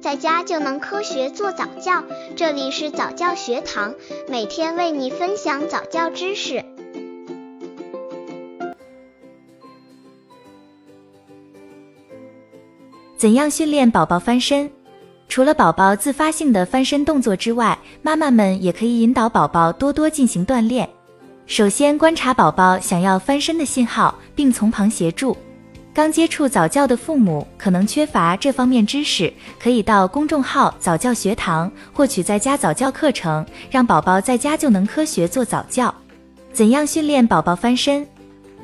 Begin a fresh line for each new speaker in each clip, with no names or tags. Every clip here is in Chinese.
在家就能科学做早教。这里是早教学堂，每天为你分享早教知识。
怎样训练宝宝翻身？除了宝宝自发性的翻身动作之外，妈妈们也可以引导宝宝多多进行锻炼。首先，观察宝宝想要翻身的信号，并从旁协助。刚接触早教的父母可能缺乏这方面知识，可以到公众号早教学堂获取在家早教课程，让宝宝在家就能科学做早教。怎样训练宝宝翻身？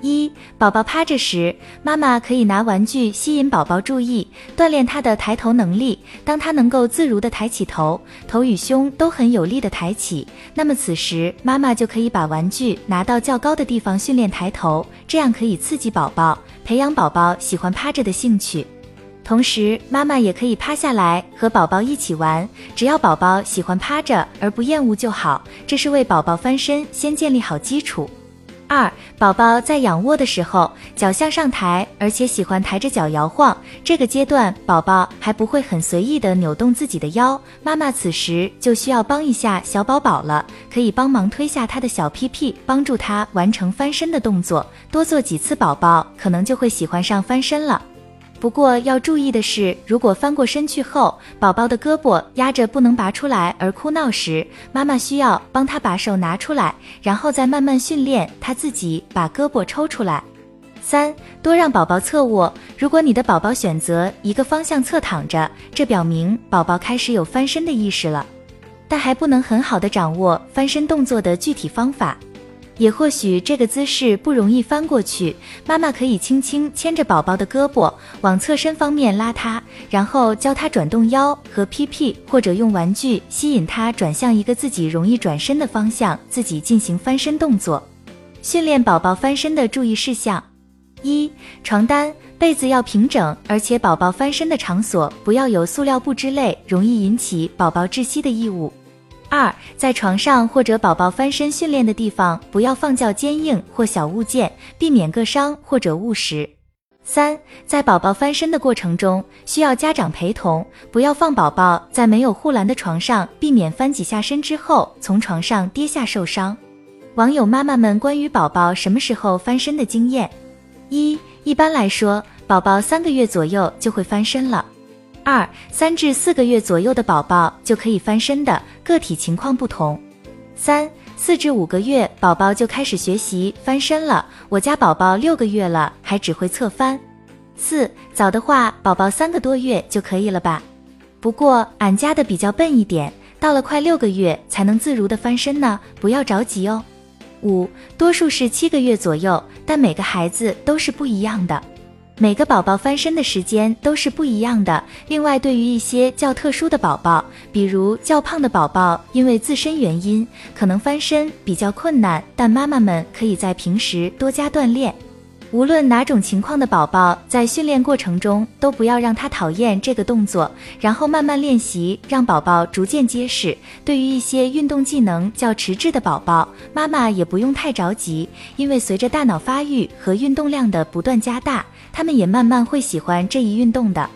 一、宝宝趴着时，妈妈可以拿玩具吸引宝宝注意，锻炼他的抬头能力。当他能够自如地抬起头，头与胸都很有力地抬起，那么此时妈妈就可以把玩具拿到较高的地方训练抬头，这样可以刺激宝宝，培养宝宝喜欢趴着的兴趣。同时，妈妈也可以趴下来和宝宝一起玩，只要宝宝喜欢趴着而不厌恶就好，这是为宝宝翻身先建立好基础。二、宝宝在仰卧的时候，脚向上抬，而且喜欢抬着脚摇晃。这个阶段，宝宝还不会很随意的扭动自己的腰，妈妈此时就需要帮一下小宝宝了，可以帮忙推下他的小屁屁，帮助他完成翻身的动作。多做几次，宝宝可能就会喜欢上翻身了。不过要注意的是，如果翻过身去后，宝宝的胳膊压着不能拔出来而哭闹时，妈妈需要帮他把手拿出来，然后再慢慢训练他自己把胳膊抽出来。三，多让宝宝侧卧。如果你的宝宝选择一个方向侧躺着，这表明宝宝开始有翻身的意识了，但还不能很好的掌握翻身动作的具体方法。也或许这个姿势不容易翻过去，妈妈可以轻轻牵着宝宝的胳膊往侧身方面拉他，然后教他转动腰和屁屁，或者用玩具吸引他转向一个自己容易转身的方向，自己进行翻身动作。训练宝宝翻身的注意事项：一、床单、被子要平整，而且宝宝翻身的场所不要有塑料布之类容易引起宝宝窒息的异物。二，在床上或者宝宝翻身训练的地方，不要放较坚硬或小物件，避免硌伤或者误食。三，在宝宝翻身的过程中，需要家长陪同，不要放宝宝在没有护栏的床上，避免翻几下身之后从床上跌下受伤。网友妈妈们关于宝宝什么时候翻身的经验：一，一般来说，宝宝三个月左右就会翻身了。二三至四个月左右的宝宝就可以翻身的，个体情况不同。三四至五个月宝宝就开始学习翻身了，我家宝宝六个月了还只会侧翻。四早的话，宝宝三个多月就可以了吧？不过俺家的比较笨一点，到了快六个月才能自如的翻身呢，不要着急哦。五多数是七个月左右，但每个孩子都是不一样的。每个宝宝翻身的时间都是不一样的。另外，对于一些较特殊的宝宝，比如较胖的宝宝，因为自身原因，可能翻身比较困难，但妈妈们可以在平时多加锻炼。无论哪种情况的宝宝，在训练过程中都不要让他讨厌这个动作，然后慢慢练习，让宝宝逐渐结实。对于一些运动技能较迟滞的宝宝，妈妈也不用太着急，因为随着大脑发育和运动量的不断加大。他们也慢慢会喜欢这一运动的。